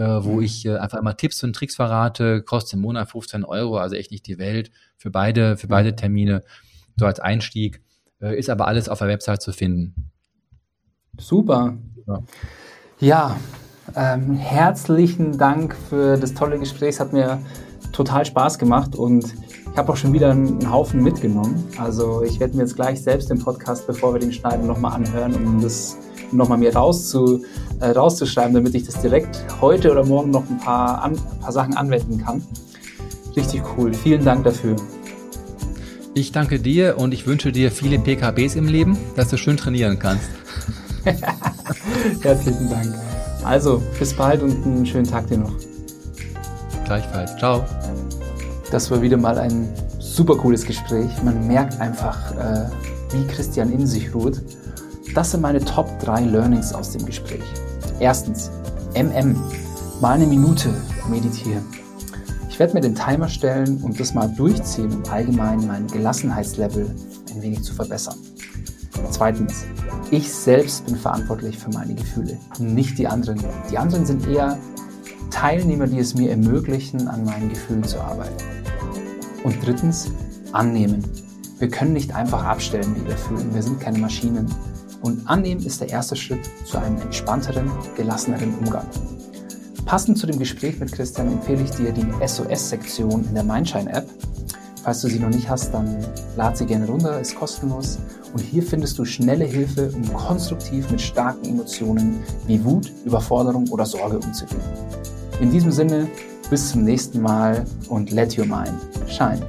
Speaker 1: äh, wo mhm. ich äh, einfach immer Tipps und Tricks verrate, kostet im Monat 15 Euro, also echt nicht die Welt für beide, für beide mhm. Termine, so als Einstieg, äh, ist aber alles auf der Website zu finden.
Speaker 2: Super. Ja, ja ähm, herzlichen Dank für das tolle Gespräch. Es hat mir total Spaß gemacht und Ich habe auch schon wieder einen Haufen mitgenommen. Also ich werde mir jetzt gleich selbst den Podcast, bevor wir den schneiden, nochmal anhören, um das nochmal mir rauszu, äh, rauszuschreiben, damit ich das direkt heute oder morgen noch ein paar, an, ein paar Sachen anwenden kann. Richtig cool. Vielen Dank dafür.
Speaker 1: Ich danke dir und ich wünsche dir viele PKBs im Leben, dass du schön trainieren kannst.
Speaker 2: Herzlichen Dank. Also, bis bald und einen schönen Tag dir noch.
Speaker 1: Gleichfalls. Ciao.
Speaker 2: Das war wieder mal ein super cooles Gespräch. Man merkt einfach, äh, wie Christian in sich ruht. Das sind meine Top 3 Learnings aus dem Gespräch. Erstens, MM. Mal eine Minute meditieren. Ich werde mir den Timer stellen und das mal durchziehen, um allgemein mein Gelassenheitslevel ein wenig zu verbessern. Zweitens, ich selbst bin verantwortlich für meine Gefühle, nicht die anderen. Die anderen sind eher Teilnehmer, die es mir ermöglichen, an meinen Gefühlen zu arbeiten. Und drittens, annehmen. Wir können nicht einfach abstellen, wie wir fühlen. Wir sind keine Maschinen. Und annehmen ist der erste Schritt zu einem entspannteren, gelasseneren Umgang. Passend zu dem Gespräch mit Christian empfehle ich dir die SOS-Sektion in der Mindshine-App. Falls du sie noch nicht hast, dann lad sie gerne runter, ist kostenlos. Und hier findest du schnelle Hilfe, um konstruktiv mit starken Emotionen wie Wut, Überforderung oder Sorge umzugehen. In diesem Sinne, bis zum nächsten Mal und let your mind shine.